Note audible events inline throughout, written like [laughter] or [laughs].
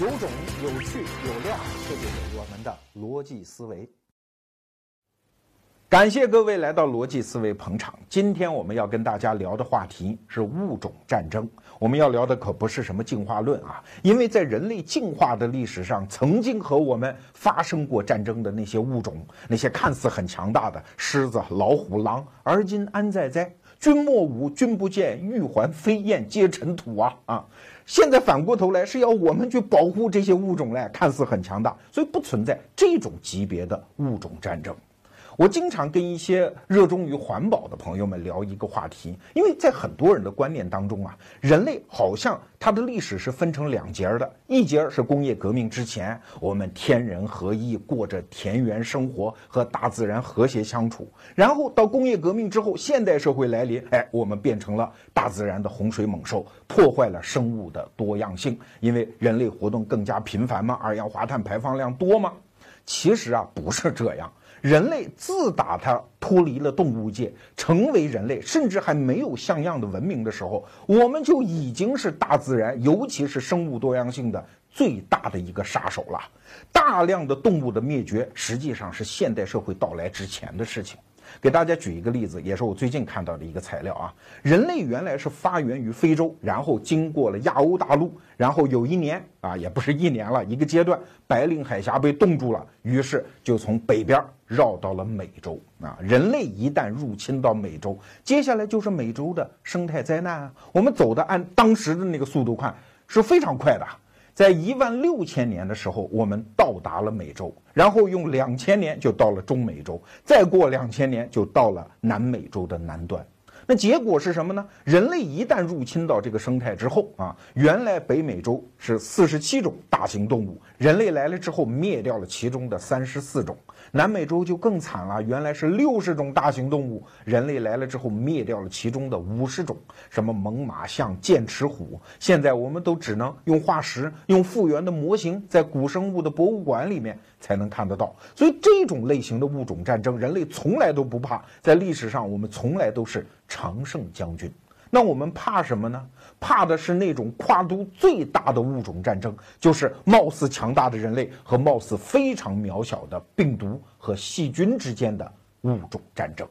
有种、有趣、有料，这就是我们的逻辑思维。感谢各位来到逻辑思维捧场。今天我们要跟大家聊的话题是物种战争。我们要聊的可不是什么进化论啊，因为在人类进化的历史上，曾经和我们发生过战争的那些物种，那些看似很强大的狮子、老虎、狼，而今安在哉？君莫舞，君不见，玉环飞燕皆尘土啊啊！现在反过头来是要我们去保护这些物种嘞，看似很强大，所以不存在这种级别的物种战争。我经常跟一些热衷于环保的朋友们聊一个话题，因为在很多人的观念当中啊，人类好像它的历史是分成两节的，一节是工业革命之前，我们天人合一，过着田园生活，和大自然和谐相处；然后到工业革命之后，现代社会来临，哎，我们变成了大自然的洪水猛兽，破坏了生物的多样性，因为人类活动更加频繁嘛，二氧化碳排放量多吗？其实啊，不是这样。人类自打它脱离了动物界，成为人类，甚至还没有像样的文明的时候，我们就已经是大自然，尤其是生物多样性的最大的一个杀手了。大量的动物的灭绝，实际上是现代社会到来之前的事情。给大家举一个例子，也是我最近看到的一个材料啊。人类原来是发源于非洲，然后经过了亚欧大陆，然后有一年啊，也不是一年了，一个阶段，白令海峡被冻住了，于是就从北边绕到了美洲啊。人类一旦入侵到美洲，接下来就是美洲的生态灾难啊。我们走的按当时的那个速度看，是非常快的。在一万六千年的时候，我们到达了美洲，然后用两千年就到了中美洲，再过两千年就到了南美洲的南端。那结果是什么呢？人类一旦入侵到这个生态之后啊，原来北美洲是四十七种大型动物，人类来了之后灭掉了其中的三十四种。南美洲就更惨了，原来是六十种大型动物，人类来了之后灭掉了其中的五十种，什么猛犸象、剑齿虎，现在我们都只能用化石、用复原的模型，在古生物的博物馆里面才能看得到。所以这种类型的物种战争，人类从来都不怕，在历史上我们从来都是常胜将军。那我们怕什么呢？怕的是那种跨度最大的物种战争，就是貌似强大的人类和貌似非常渺小的病毒和细菌之间的物种战争。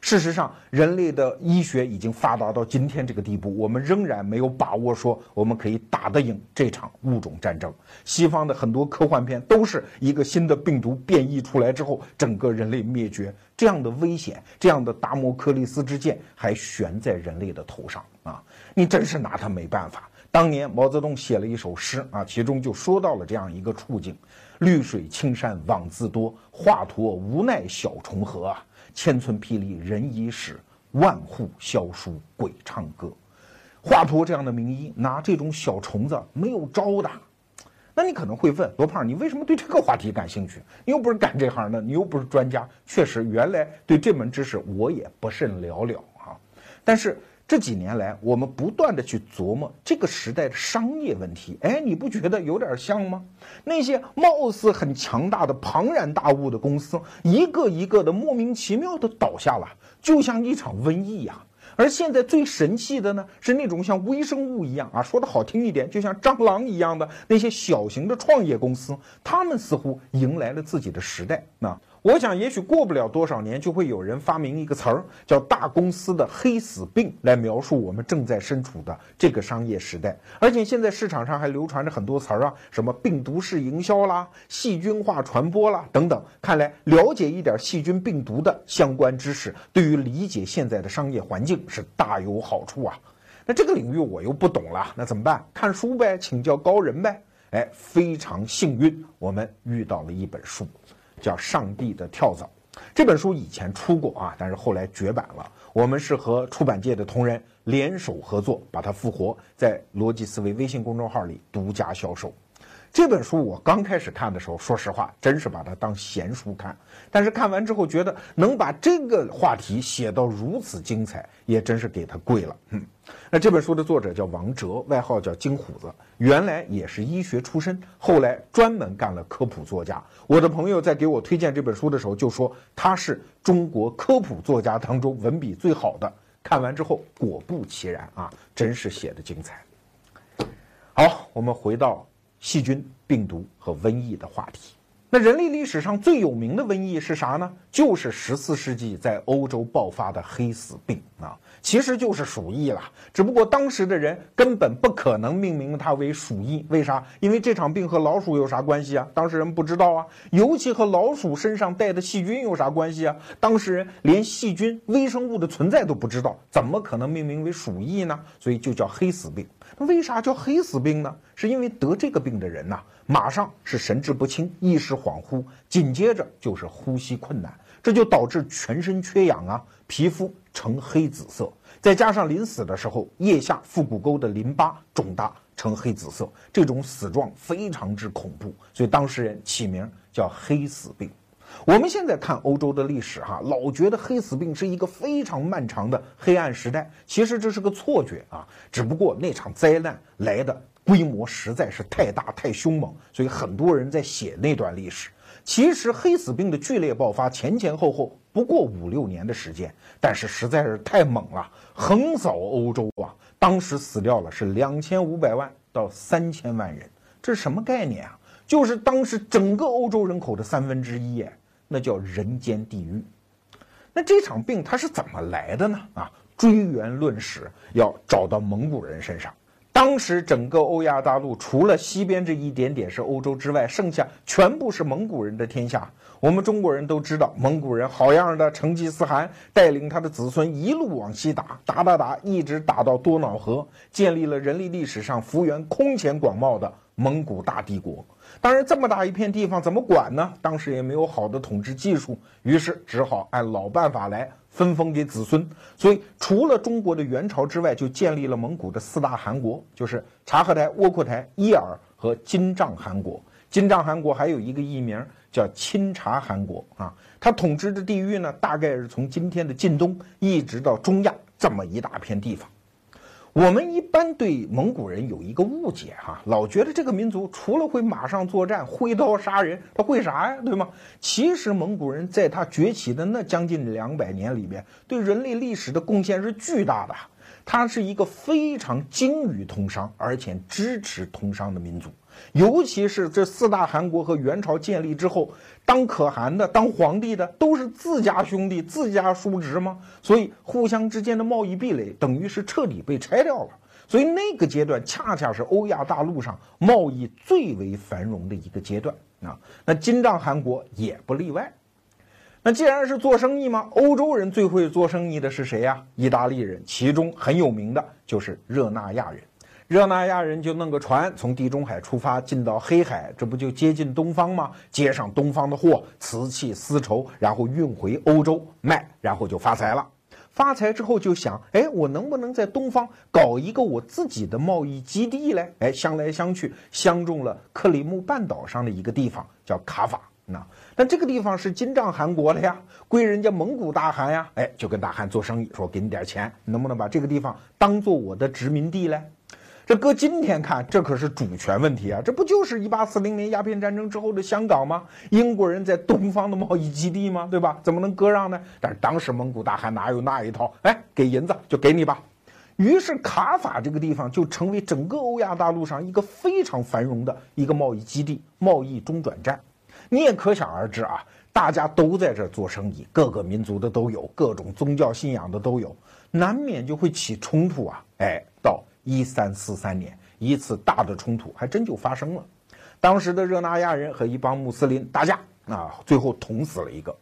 事实上，人类的医学已经发达到今天这个地步，我们仍然没有把握说我们可以打得赢这场物种战争。西方的很多科幻片都是一个新的病毒变异出来之后，整个人类灭绝这样的危险，这样的达摩克利斯之剑还悬在人类的头上啊！你真是拿他没办法。当年毛泽东写了一首诗啊，其中就说到了这样一个处境：绿水青山枉自多，华佗无奈小虫何啊！千村霹雳人已死，万户萧疏鬼唱歌。华佗这样的名医，拿这种小虫子没有招的。那你可能会问罗胖，你为什么对这个话题感兴趣？你又不是干这行的，你又不是专家。确实，原来对这门知识我也不甚了了啊。但是。这几年来，我们不断的去琢磨这个时代的商业问题。哎，你不觉得有点像吗？那些貌似很强大的庞然大物的公司，一个一个的莫名其妙的倒下了，就像一场瘟疫呀。而现在最神奇的呢，是那种像微生物一样啊，说的好听一点，就像蟑螂一样的那些小型的创业公司，他们似乎迎来了自己的时代啊。我想，也许过不了多少年，就会有人发明一个词儿，叫“大公司的黑死病”，来描述我们正在身处的这个商业时代。而且现在市场上还流传着很多词儿啊，什么病毒式营销啦、细菌化传播啦等等。看来，了解一点细菌、病毒的相关知识，对于理解现在的商业环境是大有好处啊。那这个领域我又不懂了，那怎么办？看书呗，请教高人呗。哎，非常幸运，我们遇到了一本书。叫《上帝的跳蚤》这本书以前出过啊，但是后来绝版了。我们是和出版界的同仁联手合作，把它复活在逻辑思维微信公众号里独家销售。这本书我刚开始看的时候，说实话，真是把它当闲书看。但是看完之后，觉得能把这个话题写到如此精彩，也真是给他跪了。嗯，那这本书的作者叫王哲，外号叫金虎子，原来也是医学出身，后来专门干了科普作家。我的朋友在给我推荐这本书的时候，就说他是中国科普作家当中文笔最好的。看完之后，果不其然啊，真是写的精彩。好，我们回到。细菌、病毒和瘟疫的话题。那人类历史上最有名的瘟疫是啥呢？就是十四世纪在欧洲爆发的黑死病啊，其实就是鼠疫了。只不过当时的人根本不可能命名它为鼠疫，为啥？因为这场病和老鼠有啥关系啊？当事人不知道啊。尤其和老鼠身上带的细菌有啥关系啊？当事人连细菌、微生物的存在都不知道，怎么可能命名为鼠疫呢？所以就叫黑死病。那为啥叫黑死病呢？是因为得这个病的人呐，马上是神志不清、意识恍惚，紧接着就是呼吸困难，这就导致全身缺氧啊，皮肤呈黑紫色，再加上临死的时候腋下腹股沟的淋巴肿大呈黑紫色，这种死状非常之恐怖，所以当事人起名叫黑死病。我们现在看欧洲的历史，哈，老觉得黑死病是一个非常漫长的黑暗时代，其实这是个错觉啊。只不过那场灾难来的规模实在是太大太凶猛，所以很多人在写那段历史。其实黑死病的剧烈爆发前前后后不过五六年的时间，但是实在是太猛了，横扫欧洲啊！当时死掉了是两千五百万到三千万人，这是什么概念啊？就是当时整个欧洲人口的三分之一，哎。那叫人间地狱。那这场病它是怎么来的呢？啊，追源论史，要找到蒙古人身上。当时整个欧亚大陆，除了西边这一点点是欧洲之外，剩下全部是蒙古人的天下。我们中国人都知道，蒙古人好样的，成吉思汗带领他的子孙一路往西打，打打打，一直打到多瑙河，建立了人类历史上幅员空前广袤的蒙古大帝国。当然，这么大一片地方怎么管呢？当时也没有好的统治技术，于是只好按老办法来分封给子孙。所以，除了中国的元朝之外，就建立了蒙古的四大汗国，就是察合台、窝阔台、伊尔和金帐汗国。金帐汗国还有一个艺名叫钦察汗国啊。它统治的地域呢，大概是从今天的晋东一直到中亚这么一大片地方。我们一般对蒙古人有一个误解哈，老觉得这个民族除了会马上作战、挥刀杀人，他会啥呀？对吗？其实蒙古人在他崛起的那将近两百年里边，对人类历史的贡献是巨大的。他是一个非常精于通商，而且支持通商的民族。尤其是这四大汗国和元朝建立之后，当可汗的、当皇帝的都是自家兄弟、自家叔侄吗？所以互相之间的贸易壁垒等于是彻底被拆掉了。所以那个阶段恰恰是欧亚大陆上贸易最为繁荣的一个阶段啊。那金帐汗国也不例外。那既然是做生意嘛，欧洲人最会做生意的是谁呀？意大利人，其中很有名的就是热那亚人。热那亚人就弄个船从地中海出发，进到黑海，这不就接近东方吗？接上东方的货，瓷器、丝绸，然后运回欧洲卖，然后就发财了。发财之后就想，哎，我能不能在东方搞一个我自己的贸易基地嘞？哎，相来相去，相中了克里木半岛上的一个地方，叫卡法。那，但这个地方是金帐汗国的呀，归人家蒙古大汗呀。哎，就跟大汗做生意，说给你点钱，能不能把这个地方当做我的殖民地嘞？这搁今天看，这可是主权问题啊！这不就是一八四零年鸦片战争之后的香港吗？英国人在东方的贸易基地吗？对吧？怎么能割让呢？但是当时蒙古大汗哪有那一套？哎，给银子就给你吧。于是卡法这个地方就成为整个欧亚大陆上一个非常繁荣的一个贸易基地、贸易中转站。你也可想而知啊，大家都在这做生意，各个民族的都有，各种宗教信仰的都有，难免就会起冲突啊！哎，到。一三四三年，一次大的冲突还真就发生了。当时的热那亚人和一帮穆斯林打架啊，最后捅死了一个。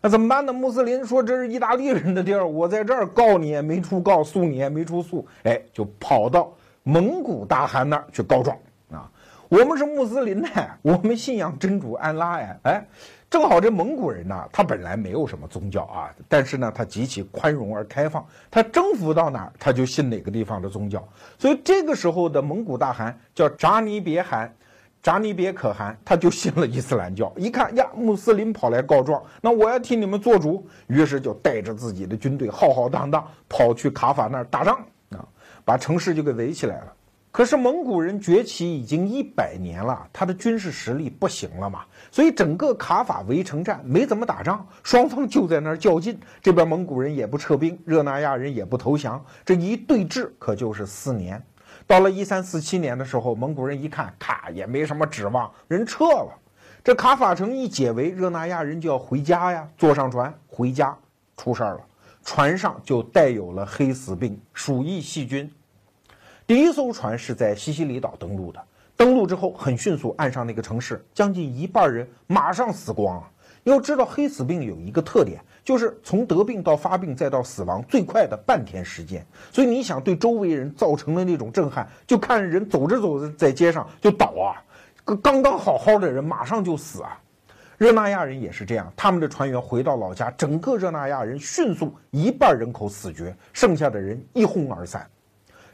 那怎么办呢？穆斯林说：“这是意大利人的地儿，我在这儿告你也没处告，诉你也没处诉。”哎，就跑到蒙古大汗那儿去告状啊。我们是穆斯林呢，我们信仰真主安拉呀。哎。正好这蒙古人呢，他本来没有什么宗教啊，但是呢，他极其宽容而开放，他征服到哪儿，他就信哪个地方的宗教。所以这个时候的蒙古大汗叫扎尼别汗，扎尼别可汗，他就信了伊斯兰教。一看呀，穆斯林跑来告状，那我要替你们做主，于是就带着自己的军队浩浩荡荡跑去卡法那儿打仗啊，把城市就给围起来了。可是蒙古人崛起已经一百年了，他的军事实力不行了嘛，所以整个卡法围城战没怎么打仗，双方就在那儿较劲。这边蒙古人也不撤兵，热那亚人也不投降，这一对峙可就是四年。到了一三四七年的时候，蒙古人一看，咔也没什么指望，人撤了。这卡法城一解围，热那亚人就要回家呀，坐上船回家，出事儿了，船上就带有了黑死病、鼠疫细菌。第一艘船是在西西里岛登陆的，登陆之后很迅速，岸上那个城市将近一半人马上死光啊。要知道，黑死病有一个特点，就是从得病到发病再到死亡最快的半天时间。所以你想对周围人造成的那种震撼，就看人走着走着在街上就倒啊。刚刚好好的人马上就死啊！热那亚人也是这样，他们的船员回到老家，整个热那亚人迅速一半人口死绝，剩下的人一哄而散。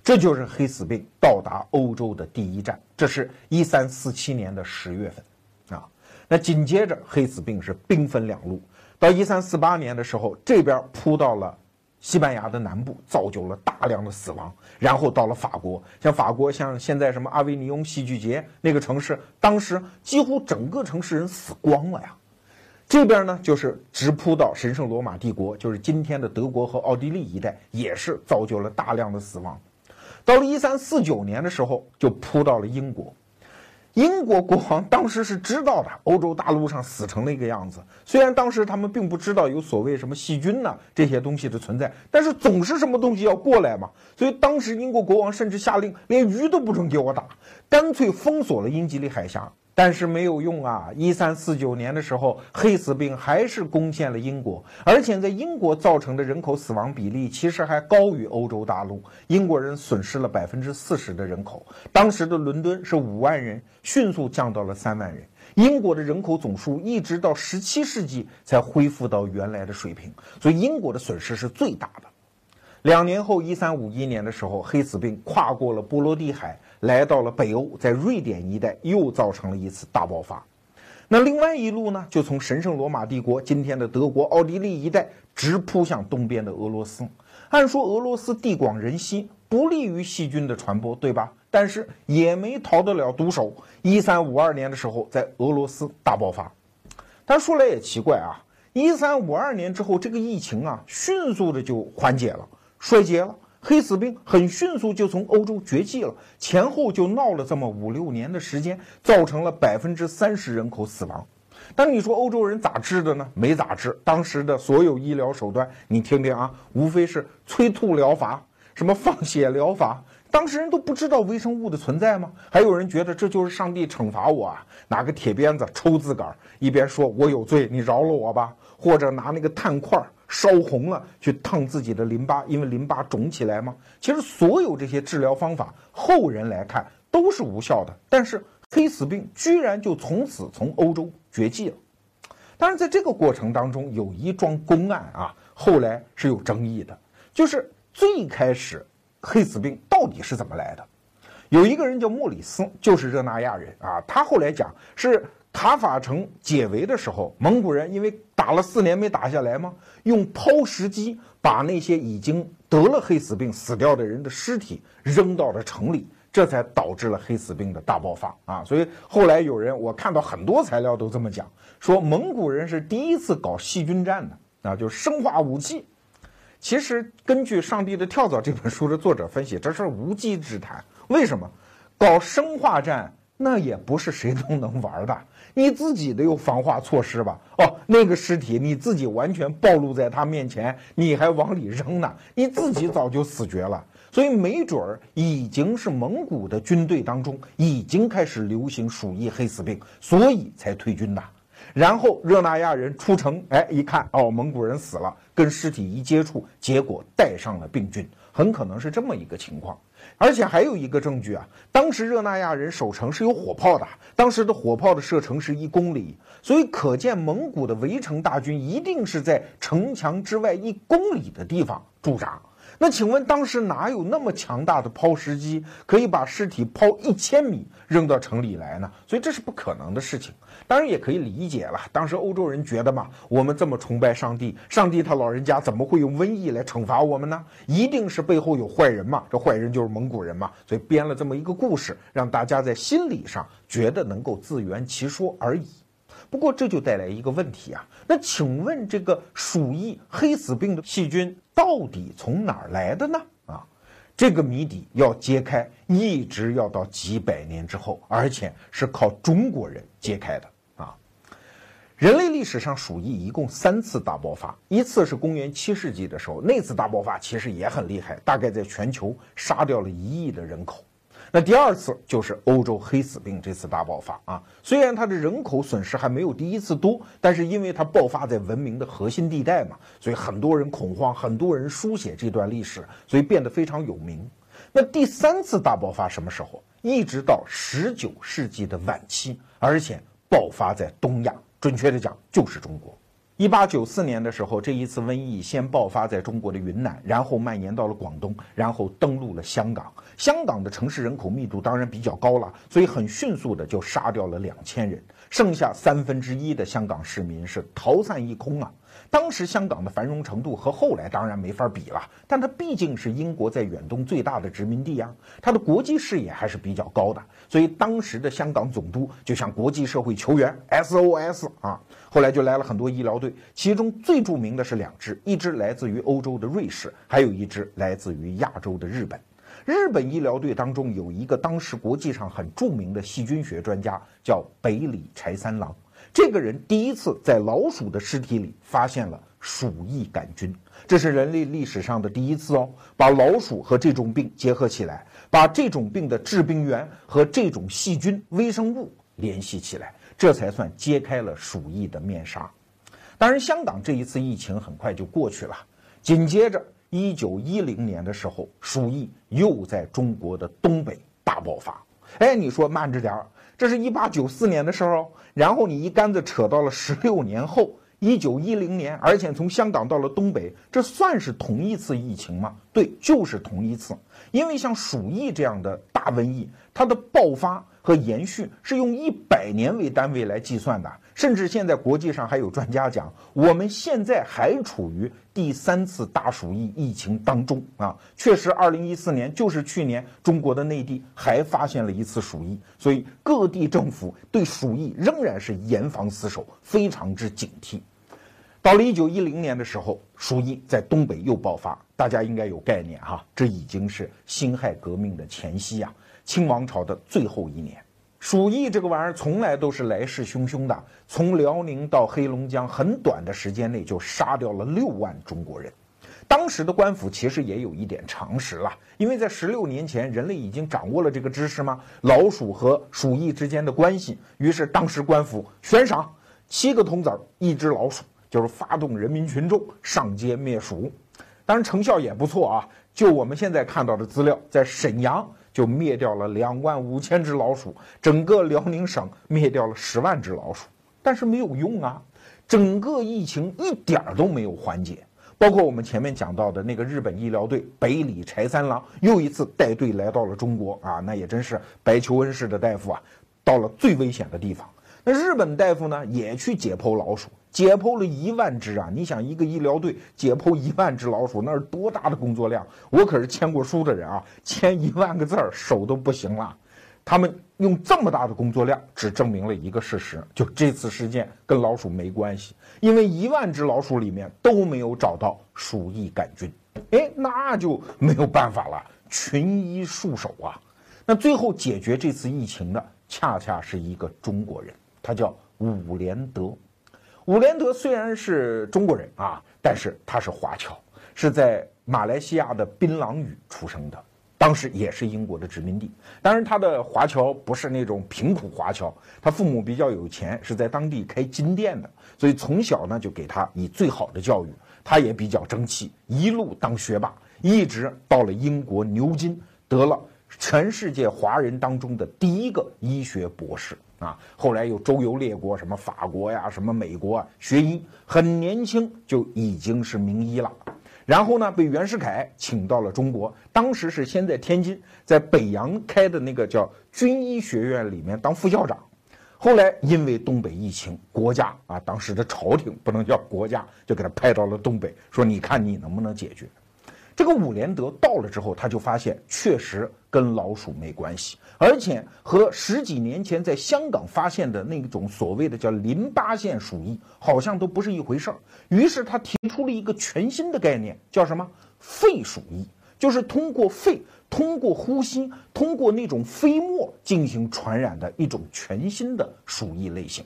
这就是黑死病到达欧洲的第一站，这是一三四七年的十月份，啊，那紧接着黑死病是兵分两路，到一三四八年的时候，这边扑到了。西班牙的南部造就了大量的死亡，然后到了法国，像法国，像现在什么阿维尼翁戏剧节那个城市，当时几乎整个城市人死光了呀。这边呢，就是直扑到神圣罗马帝国，就是今天的德国和奥地利一带，也是造就了大量的死亡。到了一三四九年的时候，就扑到了英国。英国国王当时是知道的，欧洲大陆上死成了一个样子。虽然当时他们并不知道有所谓什么细菌呐这些东西的存在，但是总是什么东西要过来嘛。所以当时英国国王甚至下令，连鱼都不准给我打，干脆封锁了英吉利海峡。但是没有用啊！一三四九年的时候，黑死病还是攻陷了英国，而且在英国造成的人口死亡比例其实还高于欧洲大陆。英国人损失了百分之四十的人口，当时的伦敦是五万人，迅速降到了三万人。英国的人口总数一直到十七世纪才恢复到原来的水平，所以英国的损失是最大的。两年后，一三五一年的时候，黑死病跨过了波罗的海，来到了北欧，在瑞典一带又造成了一次大爆发。那另外一路呢，就从神圣罗马帝国今天的德国、奥地利一带，直扑向东边的俄罗斯。按说俄罗斯地广人稀，不利于细菌的传播，对吧？但是也没逃得了毒手。一三五二年的时候，在俄罗斯大爆发。但说来也奇怪啊，一三五二年之后，这个疫情啊，迅速的就缓解了。衰竭了，黑死病很迅速就从欧洲绝迹了，前后就闹了这么五六年的时间，造成了百分之三十人口死亡。但你说欧洲人咋治的呢？没咋治，当时的所有医疗手段，你听听啊，无非是催吐疗法、什么放血疗法。当时人都不知道微生物的存在吗？还有人觉得这就是上帝惩罚我啊，拿个铁鞭子抽自个儿，一边说我有罪，你饶了我吧，或者拿那个炭块儿。烧红了去烫自己的淋巴，因为淋巴肿起来吗？其实所有这些治疗方法，后人来看都是无效的。但是黑死病居然就从此从欧洲绝迹了。当然，在这个过程当中，有一桩公案啊，后来是有争议的，就是最开始黑死病到底是怎么来的？有一个人叫莫里斯，就是热那亚人啊，他后来讲是。卡法城解围的时候，蒙古人因为打了四年没打下来吗？用抛石机把那些已经得了黑死病死掉的人的尸体扔到了城里，这才导致了黑死病的大爆发啊！所以后来有人，我看到很多材料都这么讲，说蒙古人是第一次搞细菌战的啊，就是生化武器。其实根据《上帝的跳蚤》这本书的作者分析，这是无稽之谈。为什么搞生化战？那也不是谁都能玩的。你自己得有防化措施吧？哦，那个尸体你自己完全暴露在他面前，你还往里扔呢，你自己早就死绝了。所以没准儿已经是蒙古的军队当中已经开始流行鼠疫、黑死病，所以才退军的。然后热那亚人出城，哎，一看哦，蒙古人死了，跟尸体一接触，结果带上了病菌，很可能是这么一个情况。而且还有一个证据啊，当时热那亚人守城是有火炮的，当时的火炮的射程是一公里，所以可见蒙古的围城大军一定是在城墙之外一公里的地方驻扎。那请问当时哪有那么强大的抛石机，可以把尸体抛一千米扔到城里来呢？所以这是不可能的事情。当然也可以理解了，当时欧洲人觉得嘛，我们这么崇拜上帝，上帝他老人家怎么会用瘟疫来惩罚我们呢？一定是背后有坏人嘛，这坏人就是蒙古人嘛，所以编了这么一个故事，让大家在心理上觉得能够自圆其说而已。不过这就带来一个问题啊，那请问这个鼠疫、黑死病的细菌到底从哪儿来的呢？啊，这个谜底要揭开，一直要到几百年之后，而且是靠中国人揭开的啊！人类历史上鼠疫一共三次大爆发，一次是公元七世纪的时候，那次大爆发其实也很厉害，大概在全球杀掉了一亿的人口。那第二次就是欧洲黑死病这次大爆发啊，虽然它的人口损失还没有第一次多，但是因为它爆发在文明的核心地带嘛，所以很多人恐慌，很多人书写这段历史，所以变得非常有名。那第三次大爆发什么时候？一直到十九世纪的晚期，而且爆发在东亚，准确的讲就是中国。一八九四年的时候，这一次瘟疫先爆发在中国的云南，然后蔓延到了广东，然后登陆了香港。香港的城市人口密度当然比较高了，所以很迅速的就杀掉了两千人，剩下三分之一的香港市民是逃散一空啊。当时香港的繁荣程度和后来当然没法比了，但它毕竟是英国在远东最大的殖民地啊，它的国际视野还是比较高的，所以当时的香港总督就向国际社会求援，SOS 啊。后来就来了很多医疗队，其中最著名的是两支，一支来自于欧洲的瑞士，还有一支来自于亚洲的日本。日本医疗队当中有一个当时国际上很著名的细菌学专家，叫北里柴三郎。这个人第一次在老鼠的尸体里发现了鼠疫杆菌，这是人类历史上的第一次哦，把老鼠和这种病结合起来，把这种病的致病源和这种细菌微生物联系起来。这才算揭开了鼠疫的面纱。当然，香港这一次疫情很快就过去了。紧接着，一九一零年的时候，鼠疫又在中国的东北大爆发。哎，你说慢着点儿，这是一八九四年的时候，然后你一竿子扯到了十六年后，一九一零年，而且从香港到了东北，这算是同一次疫情吗？对，就是同一次。因为像鼠疫这样的大瘟疫，它的爆发。和延续是用一百年为单位来计算的，甚至现在国际上还有专家讲，我们现在还处于第三次大鼠疫疫情当中啊！确实，二零一四年就是去年，中国的内地还发现了一次鼠疫，所以各地政府对鼠疫仍然是严防死守，非常之警惕。到了一九一零年的时候，鼠疫在东北又爆发，大家应该有概念哈，这已经是辛亥革命的前夕呀。清王朝的最后一年，鼠疫这个玩意儿从来都是来势汹汹的。从辽宁到黑龙江，很短的时间内就杀掉了六万中国人。当时的官府其实也有一点常识了，因为在十六年前，人类已经掌握了这个知识吗？老鼠和鼠疫之间的关系。于是当时官府悬赏七个铜子儿一只老鼠，就是发动人民群众上街灭鼠。当然成效也不错啊。就我们现在看到的资料，在沈阳。就灭掉了两万五千只老鼠，整个辽宁省灭掉了十万只老鼠，但是没有用啊，整个疫情一点儿都没有缓解。包括我们前面讲到的那个日本医疗队北里柴三郎，又一次带队来到了中国啊，那也真是白求恩式的大夫啊，到了最危险的地方。那日本大夫呢，也去解剖老鼠。解剖了一万只啊！你想，一个医疗队解剖一万只老鼠，那是多大的工作量？我可是签过书的人啊，签一万个字儿手都不行了。他们用这么大的工作量，只证明了一个事实：就这次事件跟老鼠没关系，因为一万只老鼠里面都没有找到鼠疫杆菌。哎，那就没有办法了，群医束手啊！那最后解决这次疫情的，恰恰是一个中国人，他叫伍连德。伍连德虽然是中国人啊，但是他是华侨，是在马来西亚的槟榔屿出生的，当时也是英国的殖民地。当然，他的华侨不是那种贫苦华侨，他父母比较有钱，是在当地开金店的，所以从小呢就给他以最好的教育。他也比较争气，一路当学霸，一直到了英国牛津，得了全世界华人当中的第一个医学博士。啊，后来又周游列国，什么法国呀，什么美国啊，学医，很年轻就已经是名医了。然后呢，被袁世凯请到了中国，当时是先在天津，在北洋开的那个叫军医学院里面当副校长。后来因为东北疫情，国家啊，当时的朝廷不能叫国家，就给他派到了东北，说你看你能不能解决。这个伍连德到了之后，他就发现确实跟老鼠没关系，而且和十几年前在香港发现的那种所谓的叫淋巴腺鼠疫好像都不是一回事儿。于是他提出了一个全新的概念，叫什么肺鼠疫？就是通过肺、通过呼吸、通过那种飞沫进行传染的一种全新的鼠疫类型。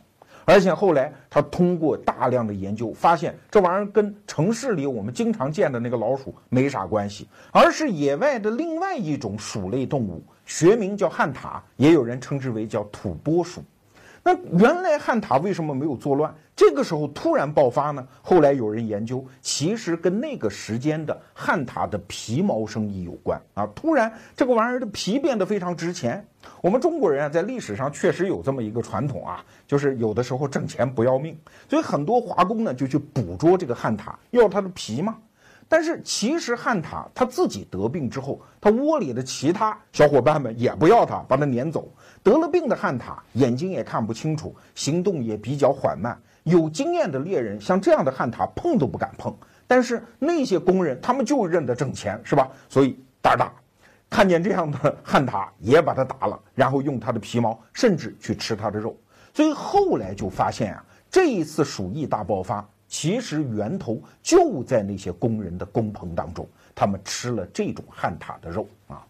而且后来他通过大量的研究，发现这玩意儿跟城市里我们经常见的那个老鼠没啥关系，而是野外的另外一种鼠类动物，学名叫旱獭，也有人称之为叫土拨鼠。那原来旱獭为什么没有作乱？这个时候突然爆发呢？后来有人研究，其实跟那个时间的旱獭的皮毛生意有关啊。突然这个玩意儿的皮变得非常值钱。我们中国人啊，在历史上确实有这么一个传统啊，就是有的时候挣钱不要命，所以很多华工呢就去捕捉这个旱獭，要它的皮嘛。但是其实旱獭它自己得病之后，它窝里的其他小伙伴们也不要它，把它撵走。得了病的旱獭眼睛也看不清楚，行动也比较缓慢。有经验的猎人像这样的旱獭碰都不敢碰。但是那些工人他们就认得挣钱，是吧？所以胆大，看见这样的旱獭也把它打了，然后用它的皮毛，甚至去吃它的肉。所以后来就发现啊，这一次鼠疫大爆发。其实源头就在那些工人的工棚当中，他们吃了这种旱獭的肉啊。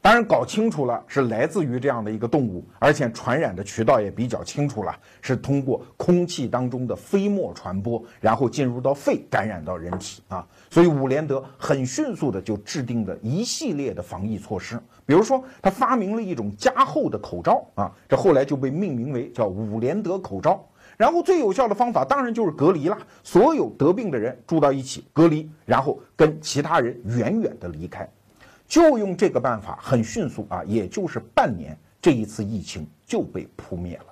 当然，搞清楚了是来自于这样的一个动物，而且传染的渠道也比较清楚了，是通过空气当中的飞沫传播，然后进入到肺，感染到人体啊。所以伍连德很迅速的就制定了一系列的防疫措施，比如说他发明了一种加厚的口罩啊，这后来就被命名为叫伍连德口罩。然后最有效的方法当然就是隔离了，所有得病的人住到一起隔离，然后跟其他人远远的离开，就用这个办法，很迅速啊，也就是半年，这一次疫情就被扑灭了。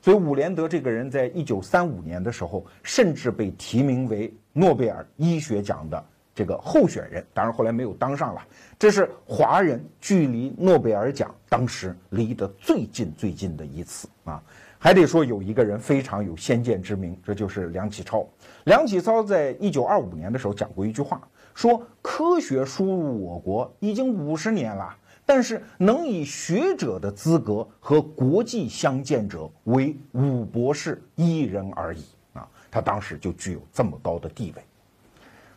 所以伍连德这个人在一九三五年的时候，甚至被提名为诺贝尔医学奖的这个候选人，当然后来没有当上了。这是华人距离诺贝尔奖当时离得最近最近的一次啊。还得说有一个人非常有先见之明，这就是梁启超。梁启超在一九二五年的时候讲过一句话，说科学输入我国已经五十年了，但是能以学者的资格和国际相见者为武博士一人而已啊！他当时就具有这么高的地位。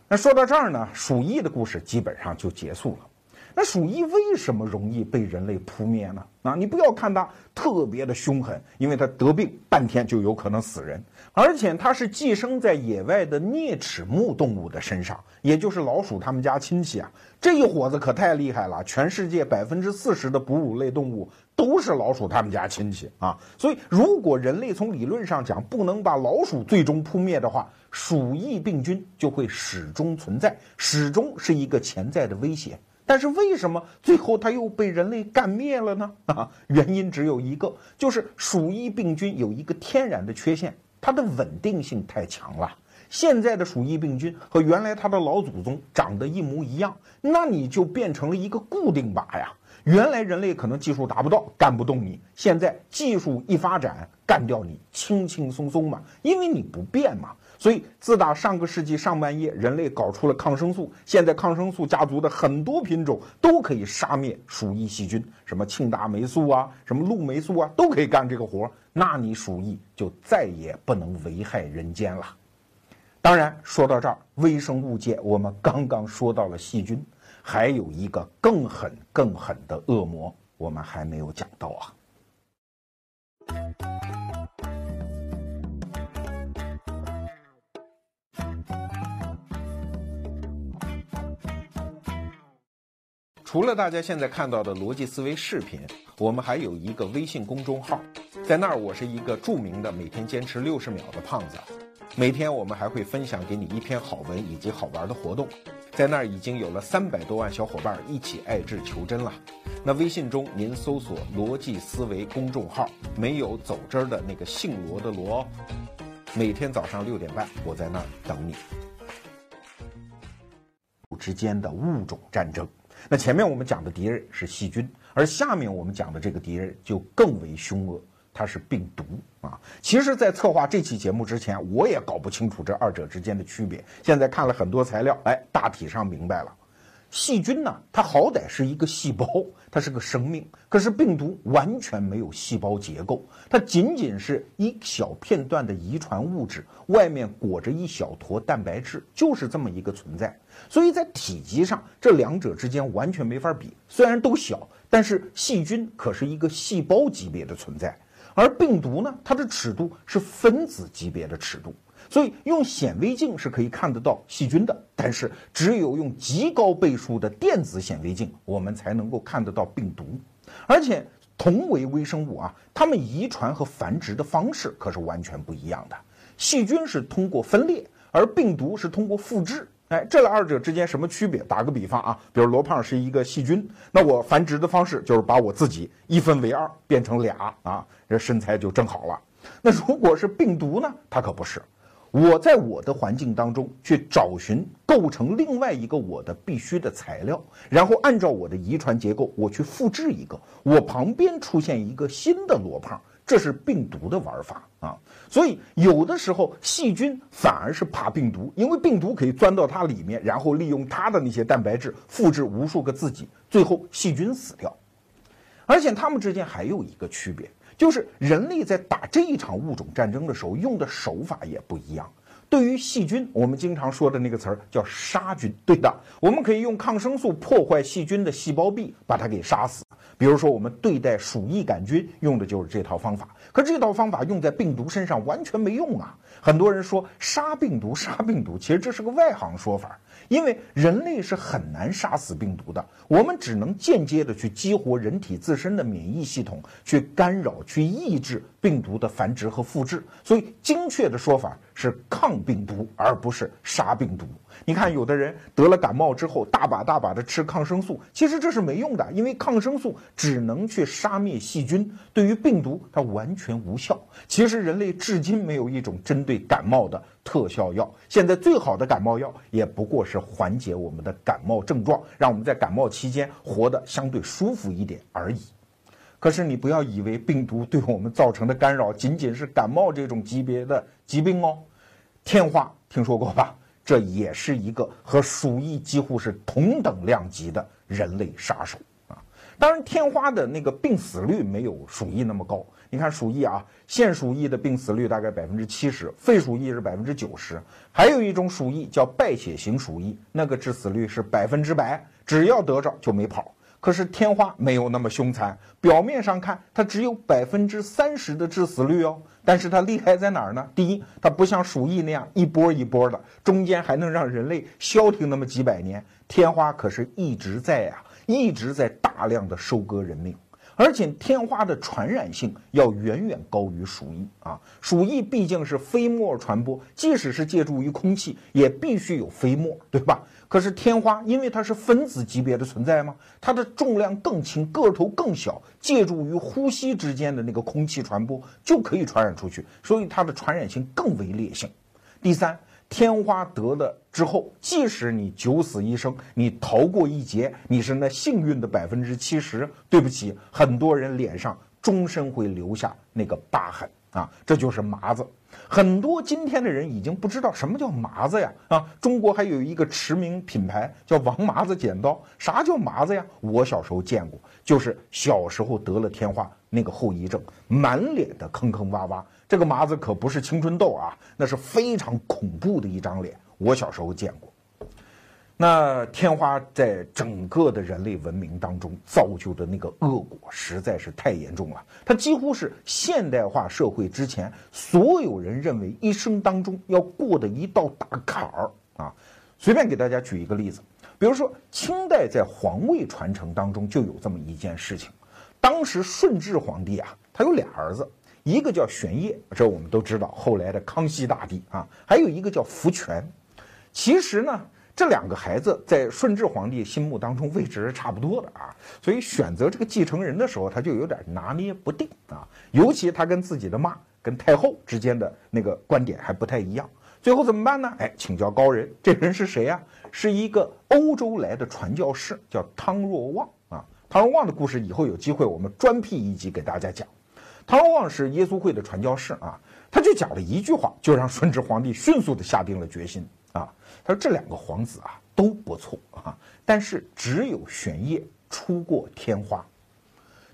那说到这儿呢，鼠疫的故事基本上就结束了。那鼠疫为什么容易被人类扑灭呢？啊，你不要看它特别的凶狠，因为它得病半天就有可能死人，而且它是寄生在野外的啮齿目动物的身上，也就是老鼠他们家亲戚啊。这一伙子可太厉害了，全世界百分之四十的哺乳类动物都是老鼠他们家亲戚啊。所以，如果人类从理论上讲不能把老鼠最终扑灭的话，鼠疫病菌就会始终存在，始终是一个潜在的威胁。但是为什么最后它又被人类干灭了呢？啊，原因只有一个，就是鼠疫病菌有一个天然的缺陷，它的稳定性太强了。现在的鼠疫病菌和原来它的老祖宗长得一模一样，那你就变成了一个固定靶呀。原来人类可能技术达不到，干不动你，现在技术一发展，干掉你轻轻松松嘛，因为你不变嘛。所以，自打上个世纪上半叶，人类搞出了抗生素，现在抗生素家族的很多品种都可以杀灭鼠疫细菌，什么庆大霉素啊，什么氯霉素啊，都可以干这个活儿那你鼠疫就再也不能危害人间了。当然，说到这儿，微生物界我们刚刚说到了细菌，还有一个更狠、更狠的恶魔，我们还没有讲到啊。除了大家现在看到的逻辑思维视频，我们还有一个微信公众号，在那儿我是一个著名的每天坚持六十秒的胖子。每天我们还会分享给你一篇好文以及好玩的活动，在那儿已经有了三百多万小伙伴一起爱智求真了。那微信中您搜索“逻辑思维”公众号，没有走之儿的那个姓罗的罗。每天早上六点半，我在那儿等你。之间的物种战争。那前面我们讲的敌人是细菌，而下面我们讲的这个敌人就更为凶恶，它是病毒啊。其实，在策划这期节目之前，我也搞不清楚这二者之间的区别。现在看了很多材料，哎，大体上明白了。细菌呢，它好歹是一个细胞，它是个生命。可是病毒完全没有细胞结构，它仅仅是一小片段的遗传物质，外面裹着一小坨蛋白质，就是这么一个存在。所以在体积上，这两者之间完全没法比。虽然都小，但是细菌可是一个细胞级别的存在，而病毒呢，它的尺度是分子级别的尺度。所以用显微镜是可以看得到细菌的，但是只有用极高倍数的电子显微镜，我们才能够看得到病毒。而且同为微生物啊，它们遗传和繁殖的方式可是完全不一样的。细菌是通过分裂，而病毒是通过复制。哎，这二者之间什么区别？打个比方啊，比如罗胖是一个细菌，那我繁殖的方式就是把我自己一分为二，变成俩啊，这身材就正好了。那如果是病毒呢？它可不是。我在我的环境当中去找寻构成另外一个我的必须的材料，然后按照我的遗传结构，我去复制一个，我旁边出现一个新的罗胖，这是病毒的玩法啊。所以有的时候细菌反而是怕病毒，因为病毒可以钻到它里面，然后利用它的那些蛋白质复制无数个自己，最后细菌死掉。而且它们之间还有一个区别。就是人类在打这一场物种战争的时候用的手法也不一样。对于细菌，我们经常说的那个词儿叫杀菌。对的，我们可以用抗生素破坏细菌的细胞壁，把它给杀死。比如说，我们对待鼠疫杆菌用的就是这套方法。可这套方法用在病毒身上完全没用啊！很多人说杀病毒，杀病毒，其实这是个外行说法。因为人类是很难杀死病毒的，我们只能间接的去激活人体自身的免疫系统，去干扰、去抑制病毒的繁殖和复制。所以，精确的说法是抗病毒，而不是杀病毒。你看，有的人得了感冒之后，大把大把的吃抗生素，其实这是没用的，因为抗生素只能去杀灭细菌，对于病毒它完全无效。其实人类至今没有一种针对感冒的特效药，现在最好的感冒药也不过是缓解我们的感冒症状，让我们在感冒期间活得相对舒服一点而已。可是你不要以为病毒对我们造成的干扰仅仅是感冒这种级别的疾病哦，天花听说过吧？这也是一个和鼠疫几乎是同等量级的人类杀手啊！当然，天花的那个病死率没有鼠疫那么高。你看鼠疫啊，腺鼠疫的病死率大概百分之七十，肺鼠疫是百分之九十，还有一种鼠疫叫败血型鼠疫，那个致死率是百分之百，只要得着就没跑。可是天花没有那么凶残，表面上看它只有百分之三十的致死率哦。但是它厉害在哪儿呢？第一，它不像鼠疫那样一波一波的，中间还能让人类消停那么几百年。天花可是一直在呀，一直在大量的收割人命。而且天花的传染性要远远高于鼠疫啊！鼠疫毕竟是飞沫传播，即使是借助于空气，也必须有飞沫，对吧？可是天花因为它是分子级别的存在嘛，它的重量更轻，个头更小，借助于呼吸之间的那个空气传播就可以传染出去，所以它的传染性更为烈性。第三。天花得了之后，即使你九死一生，你逃过一劫，你是那幸运的百分之七十。对不起，很多人脸上终身会留下那个疤痕啊，这就是麻子。很多今天的人已经不知道什么叫麻子呀啊！中国还有一个驰名品牌叫王麻子剪刀，啥叫麻子呀？我小时候见过，就是小时候得了天花那个后遗症，满脸的坑坑洼洼。这个麻子可不是青春痘啊，那是非常恐怖的一张脸。我小时候见过。那天花在整个的人类文明当中造就的那个恶果实在是太严重了，它几乎是现代化社会之前所有人认为一生当中要过的一道大坎儿啊。随便给大家举一个例子，比如说清代在皇位传承当中就有这么一件事情，当时顺治皇帝啊，他有俩儿子。一个叫玄烨，这我们都知道，后来的康熙大帝啊，还有一个叫福全。其实呢，这两个孩子在顺治皇帝心目当中位置是差不多的啊，所以选择这个继承人的时候，他就有点拿捏不定啊。尤其他跟自己的妈、跟太后之间的那个观点还不太一样。最后怎么办呢？哎，请教高人，这人是谁呀？是一个欧洲来的传教士，叫汤若望啊。汤若望的故事以后有机会我们专辟一集给大家讲。汤旺是耶稣会的传教士啊，他就讲了一句话，就让顺治皇帝迅速的下定了决心。啊。他说这两个皇子啊都不错啊，但是只有玄烨出过天花，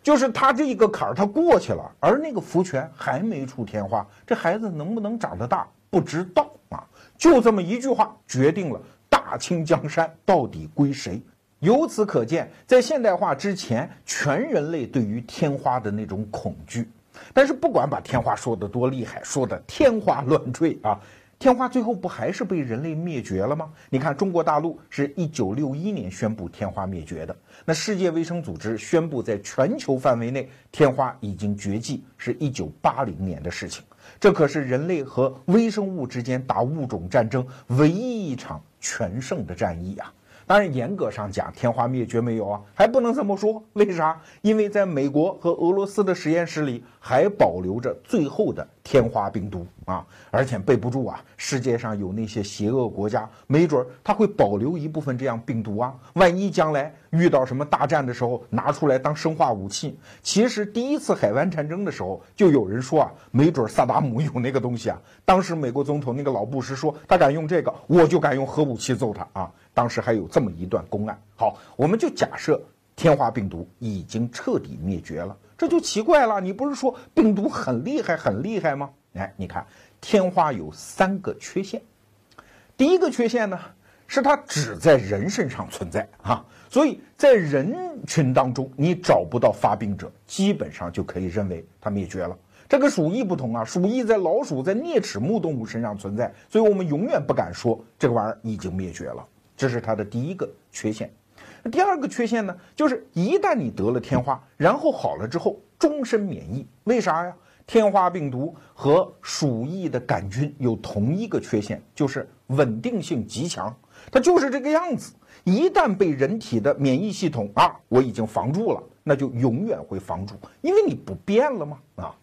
就是他这一个坎儿他过去了，而那个福全还没出天花，这孩子能不能长得大不知道啊。就这么一句话，决定了大清江山到底归谁。由此可见，在现代化之前，全人类对于天花的那种恐惧。但是不管把天花说的多厉害，说的天花乱坠啊，天花最后不还是被人类灭绝了吗？你看，中国大陆是一九六一年宣布天花灭绝的，那世界卫生组织宣布在全球范围内天花已经绝迹，是一九八零年的事情。这可是人类和微生物之间打物种战争唯一一场全胜的战役啊！当然，严格上讲，天花灭绝没有啊，还不能这么说。为啥？因为在美国和俄罗斯的实验室里还保留着最后的天花病毒啊，而且备不住啊，世界上有那些邪恶国家，没准儿他会保留一部分这样病毒啊，万一将来遇到什么大战的时候拿出来当生化武器。其实第一次海湾战争的时候，就有人说啊，没准萨达姆有那个东西啊。当时美国总统那个老布什说，他敢用这个，我就敢用核武器揍他啊。当时还有这么一段公案。好，我们就假设天花病毒已经彻底灭绝了，这就奇怪了。你不是说病毒很厉害很厉害吗？哎，你看天花有三个缺陷。第一个缺陷呢，是它只在人身上存在啊，所以在人群当中你找不到发病者，基本上就可以认为它灭绝了。这个鼠疫不同啊，鼠疫在老鼠在啮齿目动物身上存在，所以我们永远不敢说这个玩意儿已经灭绝了。这是它的第一个缺陷，第二个缺陷呢？就是一旦你得了天花，然后好了之后，终身免疫。为啥呀？天花病毒和鼠疫的杆菌有同一个缺陷，就是稳定性极强，它就是这个样子。一旦被人体的免疫系统啊，我已经防住了，那就永远会防住，因为你不变了吗？啊，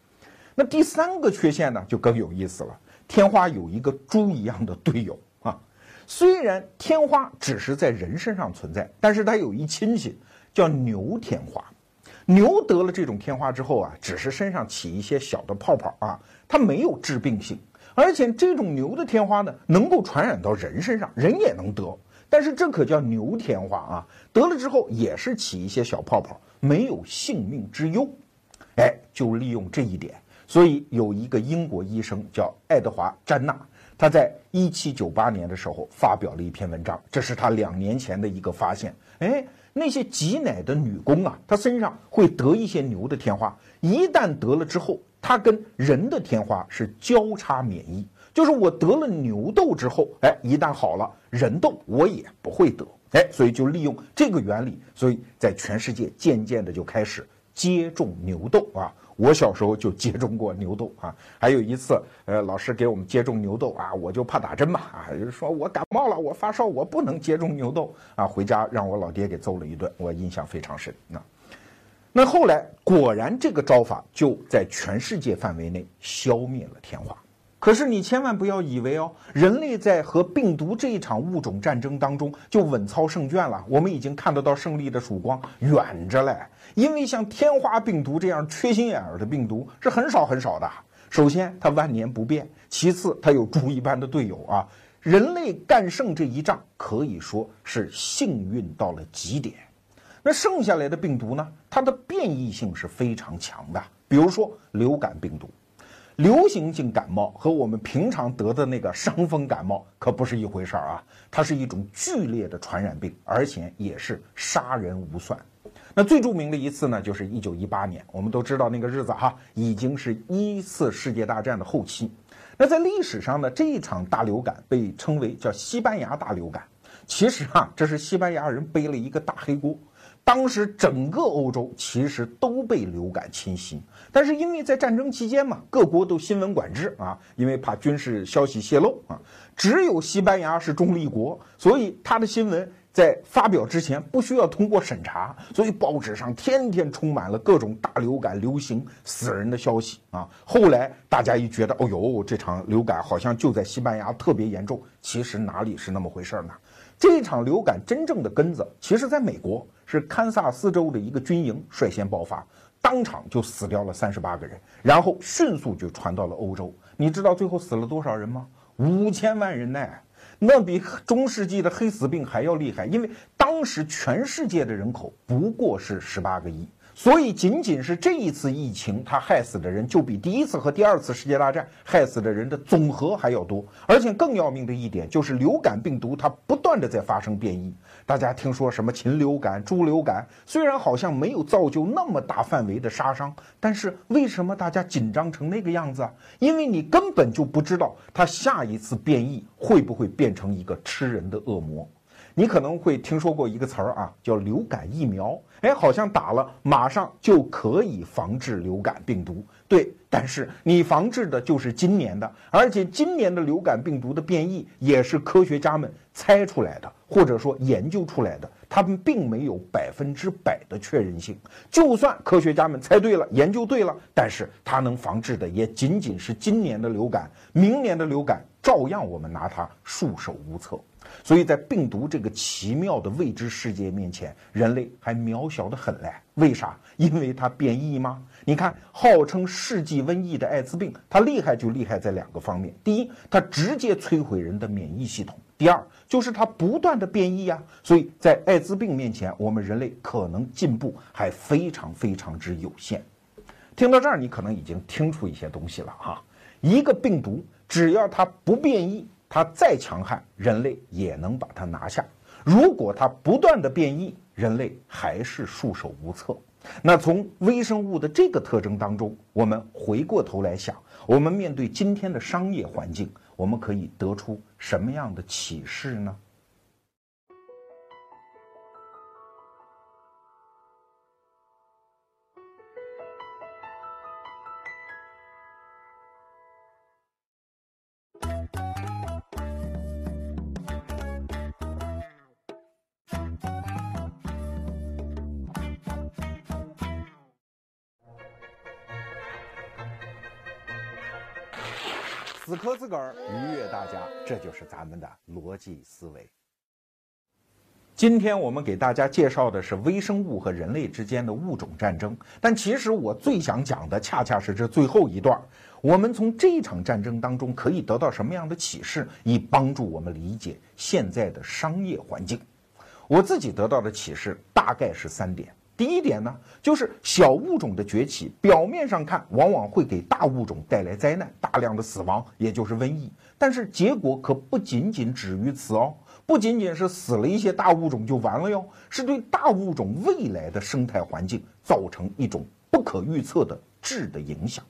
那第三个缺陷呢，就更有意思了。天花有一个猪一样的队友。虽然天花只是在人身上存在，但是它有一亲戚叫牛天花。牛得了这种天花之后啊，只是身上起一些小的泡泡啊，它没有致病性。而且这种牛的天花呢，能够传染到人身上，人也能得。但是这可叫牛天花啊，得了之后也是起一些小泡泡，没有性命之忧。哎，就利用这一点，所以有一个英国医生叫爱德华·詹纳。他在一七九八年的时候发表了一篇文章，这是他两年前的一个发现。哎，那些挤奶的女工啊，她身上会得一些牛的天花，一旦得了之后，她跟人的天花是交叉免疫，就是我得了牛痘之后，哎，一旦好了，人痘我也不会得。哎，所以就利用这个原理，所以在全世界渐渐的就开始接种牛痘啊。我小时候就接种过牛痘啊，还有一次，呃，老师给我们接种牛痘啊，我就怕打针嘛，啊，就是说我感冒了，我发烧，我不能接种牛痘啊，回家让我老爹给揍了一顿，我印象非常深啊。那后来果然这个招法就在全世界范围内消灭了天花。可是你千万不要以为哦，人类在和病毒这一场物种战争当中就稳操胜券了。我们已经看得到胜利的曙光远着嘞。因为像天花病毒这样缺心眼儿的病毒是很少很少的。首先它万年不变，其次它有猪一般的队友啊。人类干胜这一仗可以说是幸运到了极点。那剩下来的病毒呢？它的变异性是非常强的。比如说流感病毒。流行性感冒和我们平常得的那个伤风感冒可不是一回事儿啊！它是一种剧烈的传染病，而且也是杀人无算。那最著名的一次呢，就是一九一八年，我们都知道那个日子哈，已经是一次世界大战的后期。那在历史上呢，这一场大流感被称为叫西班牙大流感。其实啊，这是西班牙人背了一个大黑锅。当时整个欧洲其实都被流感侵袭，但是因为在战争期间嘛，各国都新闻管制啊，因为怕军事消息泄露啊，只有西班牙是中立国，所以他的新闻在发表之前不需要通过审查，所以报纸上天天充满了各种大流感、流行死人的消息啊。后来大家一觉得，哦呦，这场流感好像就在西班牙特别严重，其实哪里是那么回事呢？这场流感真正的根子，其实在美国。是堪萨斯州的一个军营率先爆发，当场就死掉了三十八个人，然后迅速就传到了欧洲。你知道最后死了多少人吗？五千万人呢！那比中世纪的黑死病还要厉害，因为当时全世界的人口不过是十八个亿。所以，仅仅是这一次疫情，它害死的人就比第一次和第二次世界大战害死的人的总和还要多。而且更要命的一点就是，流感病毒它不断的在发生变异。大家听说什么禽流感、猪流感，虽然好像没有造就那么大范围的杀伤，但是为什么大家紧张成那个样子啊？因为你根本就不知道它下一次变异会不会变成一个吃人的恶魔。你可能会听说过一个词儿啊，叫流感疫苗。哎，好像打了马上就可以防治流感病毒。对，但是你防治的就是今年的，而且今年的流感病毒的变异也是科学家们猜出来的，或者说研究出来的，他们并没有百分之百的确认性。就算科学家们猜对了，研究对了，但是它能防治的也仅仅是今年的流感，明年的流感照样我们拿它束手无策。所以在病毒这个奇妙的未知世界面前，人类还渺小的很嘞。为啥？因为它变异吗？你看，号称世纪瘟疫的艾滋病，它厉害就厉害在两个方面：第一，它直接摧毁人的免疫系统；第二，就是它不断的变异呀。所以在艾滋病面前，我们人类可能进步还非常非常之有限。听到这儿，你可能已经听出一些东西了哈。一个病毒，只要它不变异。它再强悍，人类也能把它拿下。如果它不断的变异，人类还是束手无策。那从微生物的这个特征当中，我们回过头来想，我们面对今天的商业环境，我们可以得出什么样的启示呢？死磕自个儿，愉悦大家，这就是咱们的逻辑思维。今天我们给大家介绍的是微生物和人类之间的物种战争，但其实我最想讲的恰恰是这最后一段。我们从这一场战争当中可以得到什么样的启示，以帮助我们理解现在的商业环境？我自己得到的启示大概是三点。第一点呢，就是小物种的崛起，表面上看往往会给大物种带来灾难，大量的死亡，也就是瘟疫。但是结果可不仅仅止于此哦，不仅仅是死了一些大物种就完了哟，是对大物种未来的生态环境造成一种不可预测的质的影响。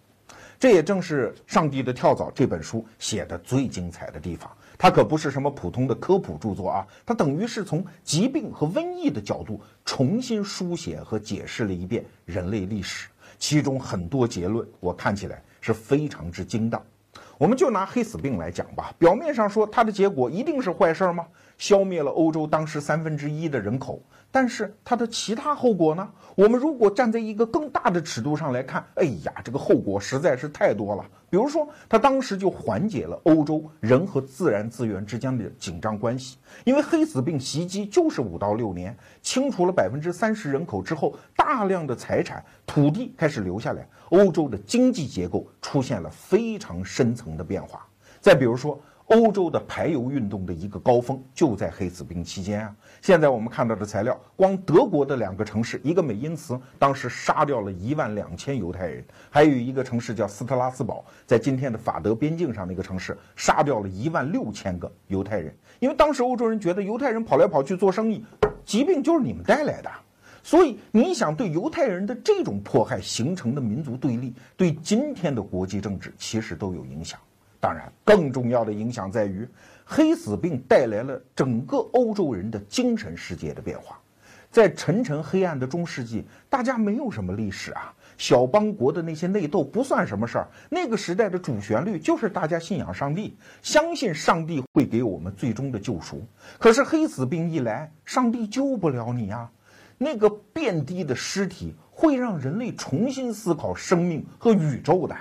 这也正是《上帝的跳蚤》这本书写的最精彩的地方。它可不是什么普通的科普著作啊，它等于是从疾病和瘟疫的角度重新书写和解释了一遍人类历史，其中很多结论我看起来是非常之精当。我们就拿黑死病来讲吧，表面上说它的结果一定是坏事吗？消灭了欧洲当时三分之一的人口。但是它的其他后果呢？我们如果站在一个更大的尺度上来看，哎呀，这个后果实在是太多了。比如说，它当时就缓解了欧洲人和自然资源之间的紧张关系，因为黑死病袭击就是五到六年，清除了百分之三十人口之后，大量的财产、土地开始留下来，欧洲的经济结构出现了非常深层的变化。再比如说。欧洲的排油运动的一个高峰就在黑死病期间啊！现在我们看到的材料，光德国的两个城市，一个美因茨，当时杀掉了一万两千犹太人；还有一个城市叫斯特拉斯堡，在今天的法德边境上的一个城市，杀掉了一万六千个犹太人。因为当时欧洲人觉得犹太人跑来跑去做生意，疾病就是你们带来的，所以你想对犹太人的这种迫害形成的民族对立，对今天的国际政治其实都有影响。当然，更重要的影响在于，黑死病带来了整个欧洲人的精神世界的变化。在沉沉黑暗的中世纪，大家没有什么历史啊，小邦国的那些内斗不算什么事儿。那个时代的主旋律就是大家信仰上帝，相信上帝会给我们最终的救赎。可是黑死病一来，上帝救不了你啊！那个遍地的尸体会让人类重新思考生命和宇宙的。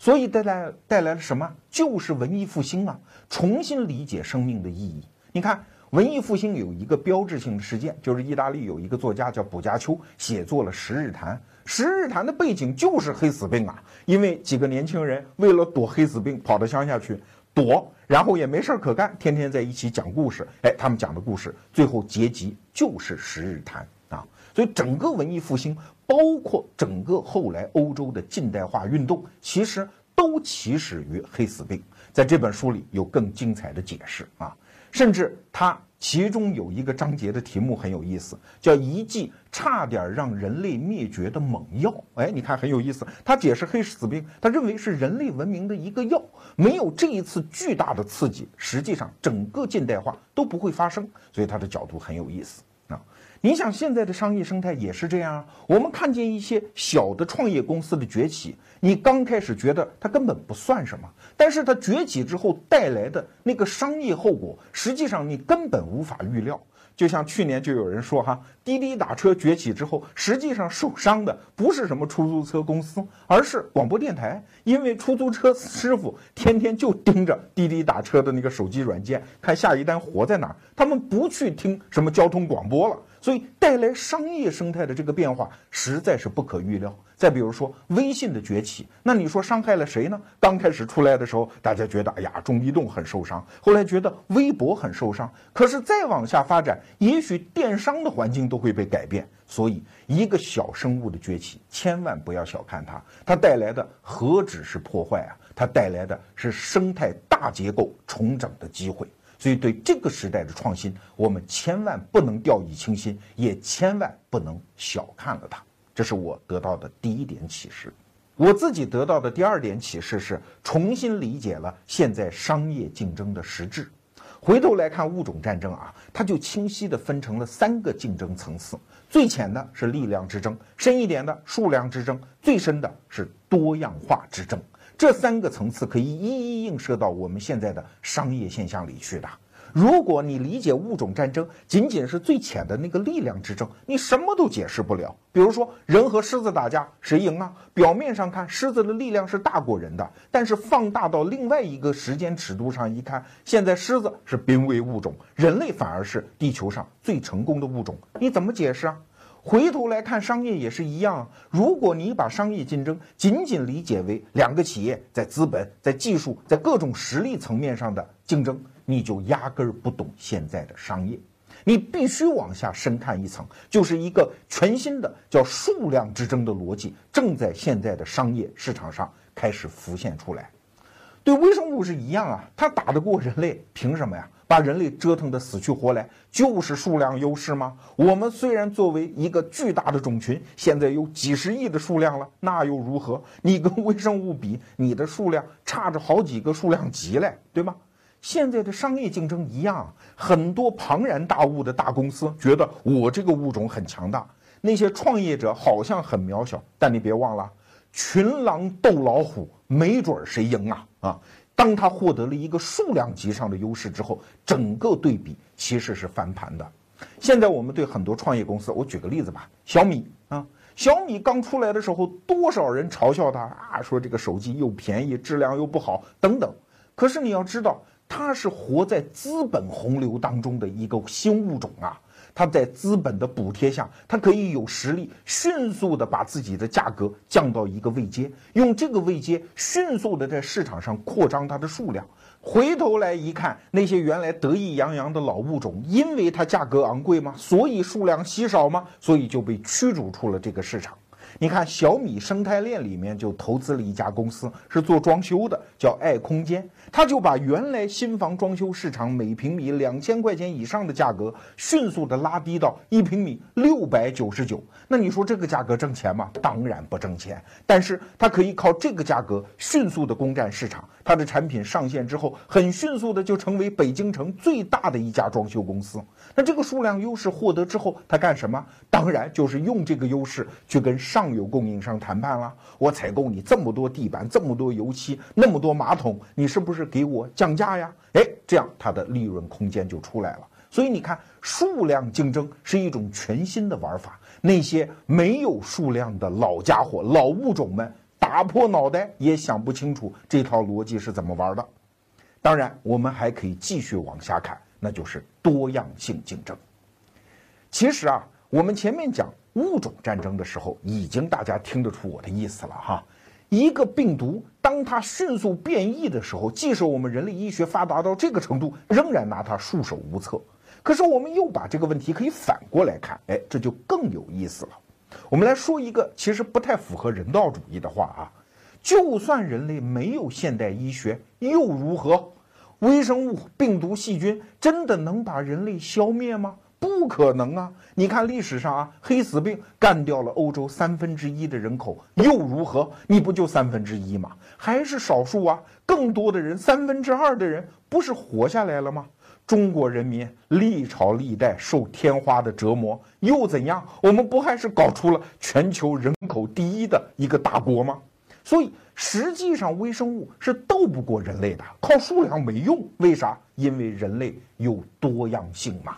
所以带来带来了什么？就是文艺复兴啊！重新理解生命的意义。你看，文艺复兴有一个标志性的事件，就是意大利有一个作家叫卜加丘，写作了《十日谈》。《十日谈》的背景就是黑死病啊！因为几个年轻人为了躲黑死病，跑到乡下去，躲，然后也没事儿可干，天天在一起讲故事。哎，他们讲的故事最后结集就是十日谈啊。所以整个文艺复兴，包括整个后来欧洲的近代化运动，其实都起始于黑死病。在这本书里有更精彩的解释啊，甚至它。其中有一个章节的题目很有意思，叫“一剂差点让人类灭绝的猛药”。哎，你看很有意思。他解释黑死病，他认为是人类文明的一个药，没有这一次巨大的刺激，实际上整个近代化都不会发生。所以他的角度很有意思。你想现在的商业生态也是这样啊？我们看见一些小的创业公司的崛起，你刚开始觉得它根本不算什么。但是它崛起之后带来的那个商业后果，实际上你根本无法预料。就像去年就有人说哈，滴滴打车崛起之后，实际上受伤的不是什么出租车公司，而是广播电台，因为出租车师傅天天就盯着滴滴打车的那个手机软件，看下一单活在哪儿，他们不去听什么交通广播了。所以带来商业生态的这个变化实在是不可预料。再比如说微信的崛起，那你说伤害了谁呢？刚开始出来的时候，大家觉得哎呀，中移动很受伤，后来觉得微博很受伤。可是再往下发展，也许电商的环境都会被改变。所以一个小生物的崛起，千万不要小看它，它带来的何止是破坏啊？它带来的是生态大结构重整的机会。所以，对这个时代的创新，我们千万不能掉以轻心，也千万不能小看了它。这是我得到的第一点启示。我自己得到的第二点启示是，重新理解了现在商业竞争的实质。回头来看物种战争啊，它就清晰地分成了三个竞争层次：最浅的是力量之争，深一点的数量之争，最深的是多样化之争。这三个层次可以一一映射到我们现在的商业现象里去的。如果你理解物种战争仅仅是最浅的那个力量之争，你什么都解释不了。比如说，人和狮子打架，谁赢啊？表面上看，狮子的力量是大过人的，但是放大到另外一个时间尺度上一看，现在狮子是濒危物种，人类反而是地球上最成功的物种，你怎么解释啊？回头来看，商业也是一样。如果你把商业竞争仅仅理解为两个企业在资本、在技术、在各种实力层面上的竞争，你就压根儿不懂现在的商业。你必须往下深看一层，就是一个全新的叫数量之争的逻辑，正在现在的商业市场上开始浮现出来。对微生物是一样啊，它打得过人类，凭什么呀？把人类折腾得死去活来，就是数量优势吗？我们虽然作为一个巨大的种群，现在有几十亿的数量了，那又如何？你跟微生物比，你的数量差着好几个数量级嘞，对吗？现在的商业竞争一样，很多庞然大物的大公司觉得我这个物种很强大，那些创业者好像很渺小，但你别忘了，群狼斗老虎，没准谁赢啊啊！当他获得了一个数量级上的优势之后，整个对比其实是翻盘的。现在我们对很多创业公司，我举个例子吧，小米啊，小米刚出来的时候，多少人嘲笑它啊，说这个手机又便宜，质量又不好等等。可是你要知道，它是活在资本洪流当中的一个新物种啊。他在资本的补贴下，他可以有实力迅速的把自己的价格降到一个位阶，用这个位阶迅速的在市场上扩张它的数量。回头来一看，那些原来得意洋洋的老物种，因为它价格昂贵吗？所以数量稀少吗？所以就被驱逐出了这个市场。你看小米生态链里面就投资了一家公司，是做装修的，叫爱空间。他就把原来新房装修市场每平米两千块钱以上的价格，迅速的拉低到一平米六百九十九。那你说这个价格挣钱吗？当然不挣钱。但是他可以靠这个价格迅速的攻占市场。它的产品上线之后，很迅速的就成为北京城最大的一家装修公司。那这个数量优势获得之后，他干什么？当然就是用这个优势去跟上游供应商谈判了。我采购你这么多地板，这么多油漆，那么多马桶，你是不是给我降价呀？哎，这样它的利润空间就出来了。所以你看，数量竞争是一种全新的玩法。那些没有数量的老家伙、老物种们，打破脑袋也想不清楚这套逻辑是怎么玩的。当然，我们还可以继续往下看。那就是多样性竞争。其实啊，我们前面讲物种战争的时候，已经大家听得出我的意思了哈。一个病毒，当它迅速变异的时候，即使我们人类医学发达到这个程度，仍然拿它束手无策。可是我们又把这个问题可以反过来看，哎，这就更有意思了。我们来说一个其实不太符合人道主义的话啊，就算人类没有现代医学又如何？微生物、病毒、细菌真的能把人类消灭吗？不可能啊！你看历史上啊，黑死病干掉了欧洲三分之一的人口，又如何？你不就三分之一吗？还是少数啊？更多的人，三分之二的人不是活下来了吗？中国人民历朝历代受天花的折磨，又怎样？我们不还是搞出了全球人口第一的一个大国吗？所以实际上，微生物是斗不过人类的，靠数量没用。为啥？因为人类有多样性嘛。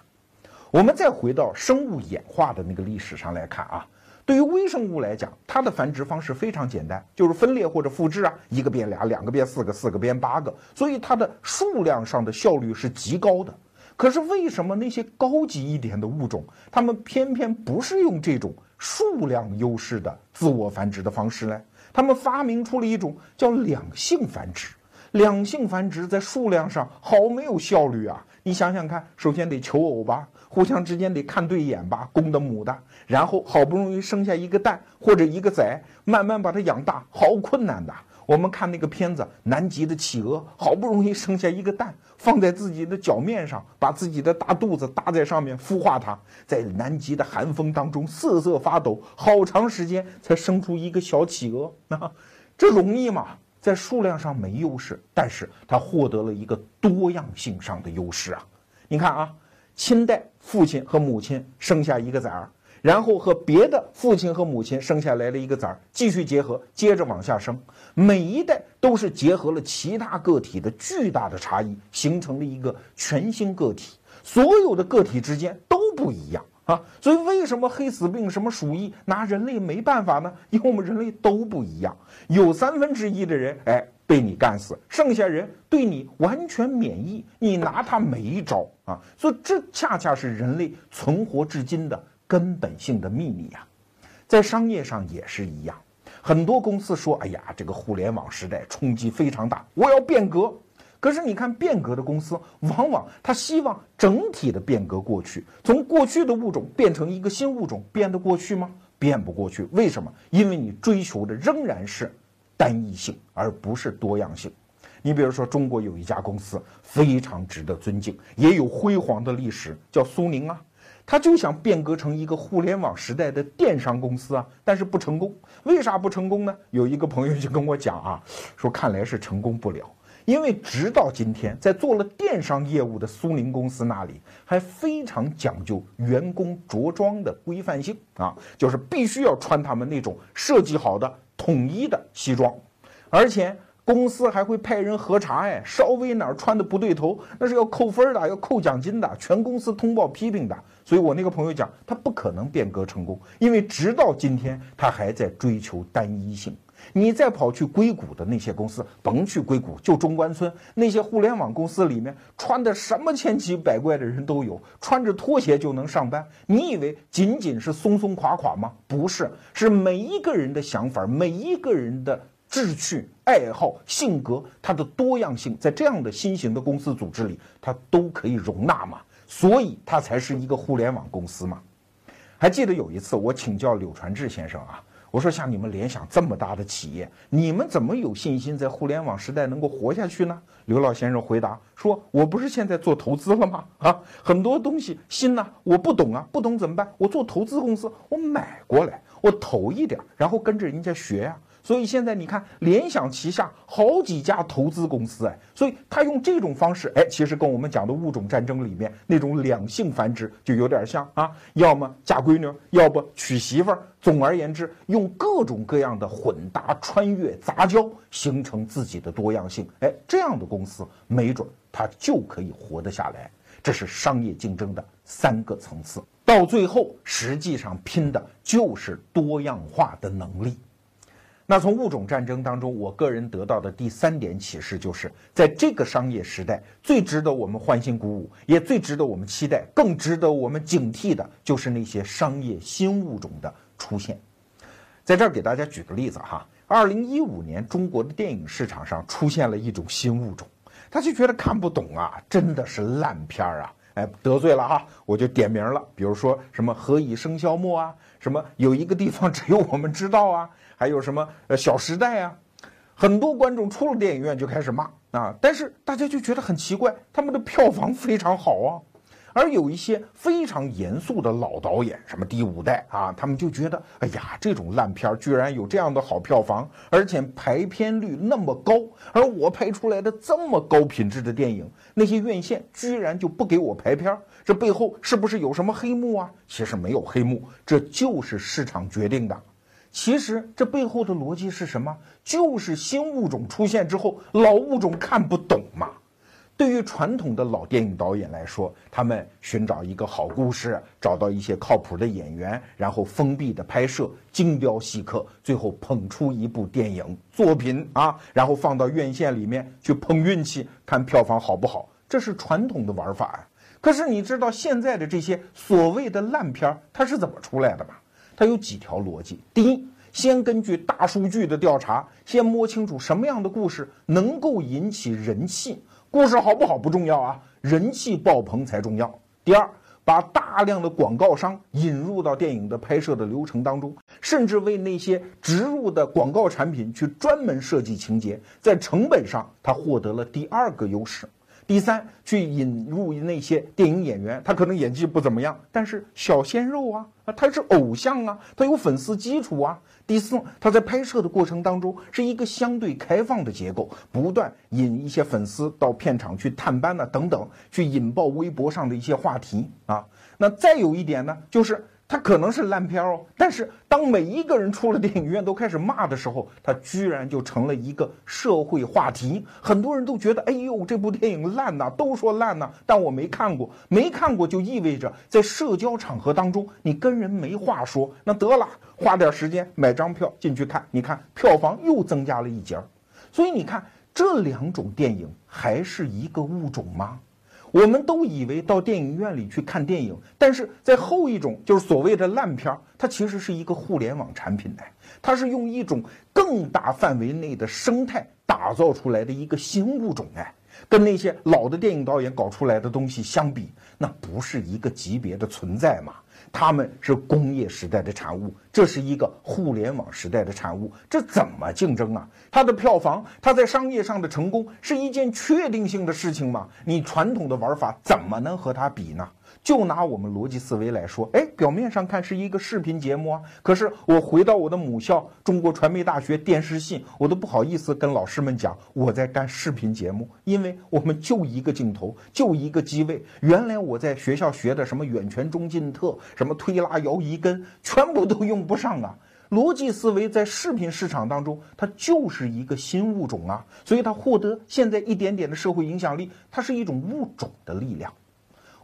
我们再回到生物演化的那个历史上来看啊，对于微生物来讲，它的繁殖方式非常简单，就是分裂或者复制啊，一个变俩，两个变四个，四个变八个，所以它的数量上的效率是极高的。可是为什么那些高级一点的物种，它们偏偏不是用这种数量优势的自我繁殖的方式呢？他们发明出了一种叫两性繁殖。两性繁殖在数量上好没有效率啊！你想想看，首先得求偶吧。互相之间得看对眼吧，公的母的，然后好不容易生下一个蛋或者一个崽，慢慢把它养大，好困难的。我们看那个片子，南极的企鹅好不容易生下一个蛋，放在自己的脚面上，把自己的大肚子搭在上面孵化它，在南极的寒风当中瑟瑟发抖，好长时间才生出一个小企鹅。那 [laughs] 这容易吗？在数量上没优势，但是他获得了一个多样性上的优势啊！你看啊。亲代父亲和母亲生下一个崽儿，然后和别的父亲和母亲生下来了一个崽儿，继续结合，接着往下生。每一代都是结合了其他个体的巨大的差异，形成了一个全新个体。所有的个体之间都不一样啊！所以为什么黑死病、什么鼠疫拿人类没办法呢？因为我们人类都不一样，有三分之一的人，哎。被你干死，剩下人对你完全免疫，你拿他没招啊！所以这恰恰是人类存活至今的根本性的秘密呀。在商业上也是一样，很多公司说：“哎呀，这个互联网时代冲击非常大，我要变革。”可是你看，变革的公司往往他希望整体的变革过去，从过去的物种变成一个新物种，变得过去吗？变不过去。为什么？因为你追求的仍然是。单一性，而不是多样性。你比如说，中国有一家公司非常值得尊敬，也有辉煌的历史，叫苏宁啊。他就想变革成一个互联网时代的电商公司啊，但是不成功。为啥不成功呢？有一个朋友就跟我讲啊，说看来是成功不了，因为直到今天，在做了电商业务的苏宁公司那里，还非常讲究员工着装的规范性啊，就是必须要穿他们那种设计好的。统一的西装，而且公司还会派人核查，哎，稍微哪儿穿的不对头，那是要扣分的，要扣奖金的，全公司通报批评的。所以我那个朋友讲，他不可能变革成功，因为直到今天他还在追求单一性。你再跑去硅谷的那些公司，甭去硅谷，就中关村那些互联网公司里面，穿的什么千奇百怪的人都有，穿着拖鞋就能上班。你以为仅仅是松松垮垮吗？不是，是每一个人的想法，每一个人的志趣、爱好、性格，它的多样性，在这样的新型的公司组织里，它都可以容纳嘛。所以它才是一个互联网公司嘛。还记得有一次，我请教柳传志先生啊。我说像你们联想这么大的企业，你们怎么有信心在互联网时代能够活下去呢？刘老先生回答说：“我不是现在做投资了吗？啊，很多东西新呐，我不懂啊，不懂怎么办？我做投资公司，我买过来，我投一点，然后跟着人家学呀。”所以现在你看，联想旗下好几家投资公司，哎，所以他用这种方式，哎，其实跟我们讲的物种战争里面那种两性繁殖就有点像啊，要么嫁闺女，要不娶媳妇儿。总而言之，用各种各样的混搭、穿越、杂交，形成自己的多样性，哎，这样的公司没准它就可以活得下来。这是商业竞争的三个层次，到最后实际上拼的就是多样化的能力。那从物种战争当中，我个人得到的第三点启示，就是在这个商业时代，最值得我们欢欣鼓舞，也最值得我们期待，更值得我们警惕的，就是那些商业新物种的出现。在这儿给大家举个例子哈，二零一五年中国的电影市场上出现了一种新物种，他就觉得看不懂啊，真的是烂片儿啊！哎，得罪了哈，我就点名了，比如说什么“何以笙箫默”啊，什么有一个地方只有我们知道啊，还有什么呃《小时代》啊，很多观众出了电影院就开始骂啊，但是大家就觉得很奇怪，他们的票房非常好啊。而有一些非常严肃的老导演，什么第五代啊，他们就觉得，哎呀，这种烂片居然有这样的好票房，而且排片率那么高，而我拍出来的这么高品质的电影，那些院线居然就不给我排片，这背后是不是有什么黑幕啊？其实没有黑幕，这就是市场决定的。其实这背后的逻辑是什么？就是新物种出现之后，老物种看不懂嘛。对于传统的老电影导演来说，他们寻找一个好故事，找到一些靠谱的演员，然后封闭的拍摄，精雕细刻，最后捧出一部电影作品啊，然后放到院线里面去碰运气，看票房好不好，这是传统的玩法啊。可是你知道现在的这些所谓的烂片儿它是怎么出来的吗？它有几条逻辑。第一，先根据大数据的调查，先摸清楚什么样的故事能够引起人气。故事好不好不重要啊，人气爆棚才重要。第二，把大量的广告商引入到电影的拍摄的流程当中，甚至为那些植入的广告产品去专门设计情节，在成本上他获得了第二个优势。第三，去引入那些电影演员，他可能演技不怎么样，但是小鲜肉啊，啊，他是偶像啊，他有粉丝基础啊。第四，他在拍摄的过程当中是一个相对开放的结构，不断引一些粉丝到片场去探班呢，等等，去引爆微博上的一些话题啊。那再有一点呢，就是。它可能是烂片哦，但是当每一个人出了电影院都开始骂的时候，它居然就成了一个社会话题。很多人都觉得，哎呦，这部电影烂呐，都说烂呐，但我没看过，没看过就意味着在社交场合当中你跟人没话说。那得了，花点时间买张票进去看，你看票房又增加了一截儿。所以你看，这两种电影还是一个物种吗？我们都以为到电影院里去看电影，但是在后一种就是所谓的烂片儿，它其实是一个互联网产品哎，它是用一种更大范围内的生态打造出来的一个新物种哎，跟那些老的电影导演搞出来的东西相比，那不是一个级别的存在嘛。他们是工业时代的产物，这是一个互联网时代的产物，这怎么竞争啊？它的票房，它在商业上的成功是一件确定性的事情吗？你传统的玩法怎么能和它比呢？就拿我们逻辑思维来说，哎，表面上看是一个视频节目啊，可是我回到我的母校中国传媒大学电视系，我都不好意思跟老师们讲我在干视频节目，因为我们就一个镜头，就一个机位。原来我在学校学的什么远全中近特，什么推拉摇移根，全部都用不上啊。逻辑思维在视频市场当中，它就是一个新物种啊，所以它获得现在一点点的社会影响力，它是一种物种的力量。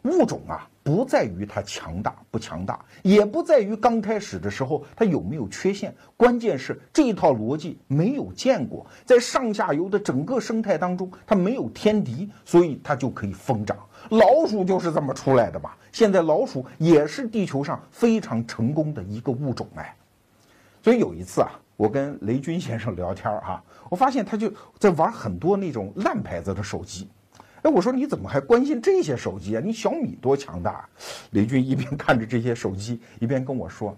物种啊，不在于它强大不强大，也不在于刚开始的时候它有没有缺陷，关键是这一套逻辑没有见过，在上下游的整个生态当中，它没有天敌，所以它就可以疯长。老鼠就是这么出来的吧？现在老鼠也是地球上非常成功的一个物种哎。所以有一次啊，我跟雷军先生聊天哈，我发现他就在玩很多那种烂牌子的手机。哎，我说你怎么还关心这些手机啊？你小米多强大！啊雷军一边看着这些手机，一边跟我说：“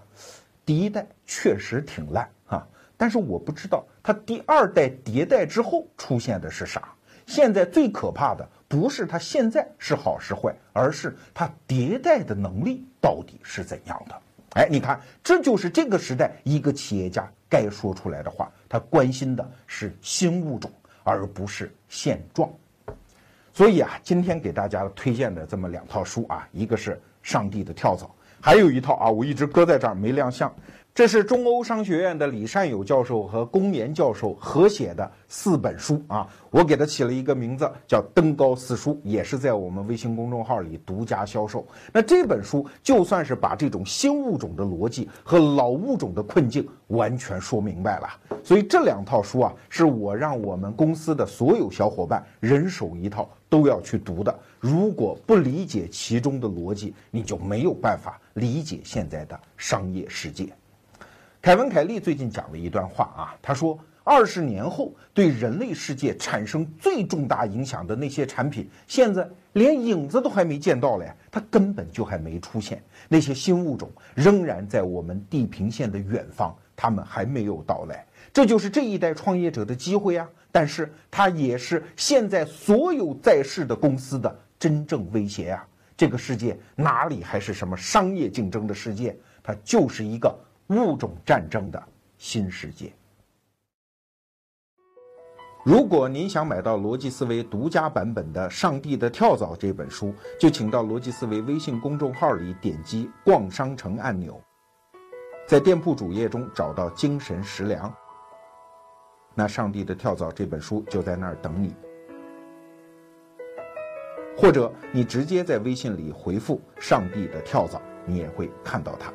第一代确实挺烂啊，但是我不知道它第二代迭代之后出现的是啥。现在最可怕的不是它现在是好是坏，而是它迭代的能力到底是怎样的。”哎，你看，这就是这个时代一个企业家该说出来的话。他关心的是新物种，而不是现状。所以啊，今天给大家推荐的这么两套书啊，一个是《上帝的跳蚤》，还有一套啊，我一直搁在这儿没亮相。这是中欧商学院的李善友教授和龚岩教授合写的四本书啊，我给它起了一个名字叫《登高四书》，也是在我们微信公众号里独家销售。那这本书就算是把这种新物种的逻辑和老物种的困境完全说明白了。所以这两套书啊，是我让我们公司的所有小伙伴人手一套都要去读的。如果不理解其中的逻辑，你就没有办法理解现在的商业世界。凯文·凯利最近讲了一段话啊，他说。二十年后，对人类世界产生最重大影响的那些产品，现在连影子都还没见到嘞，它根本就还没出现。那些新物种仍然在我们地平线的远方，它们还没有到来。这就是这一代创业者的机会啊！但是它也是现在所有在世的公司的真正威胁啊！这个世界哪里还是什么商业竞争的世界？它就是一个物种战争的新世界。如果您想买到逻辑思维独家版本的《上帝的跳蚤》这本书，就请到逻辑思维微信公众号里点击“逛商城”按钮，在店铺主页中找到“精神食粮”，那《上帝的跳蚤》这本书就在那儿等你。或者你直接在微信里回复“上帝的跳蚤”，你也会看到它。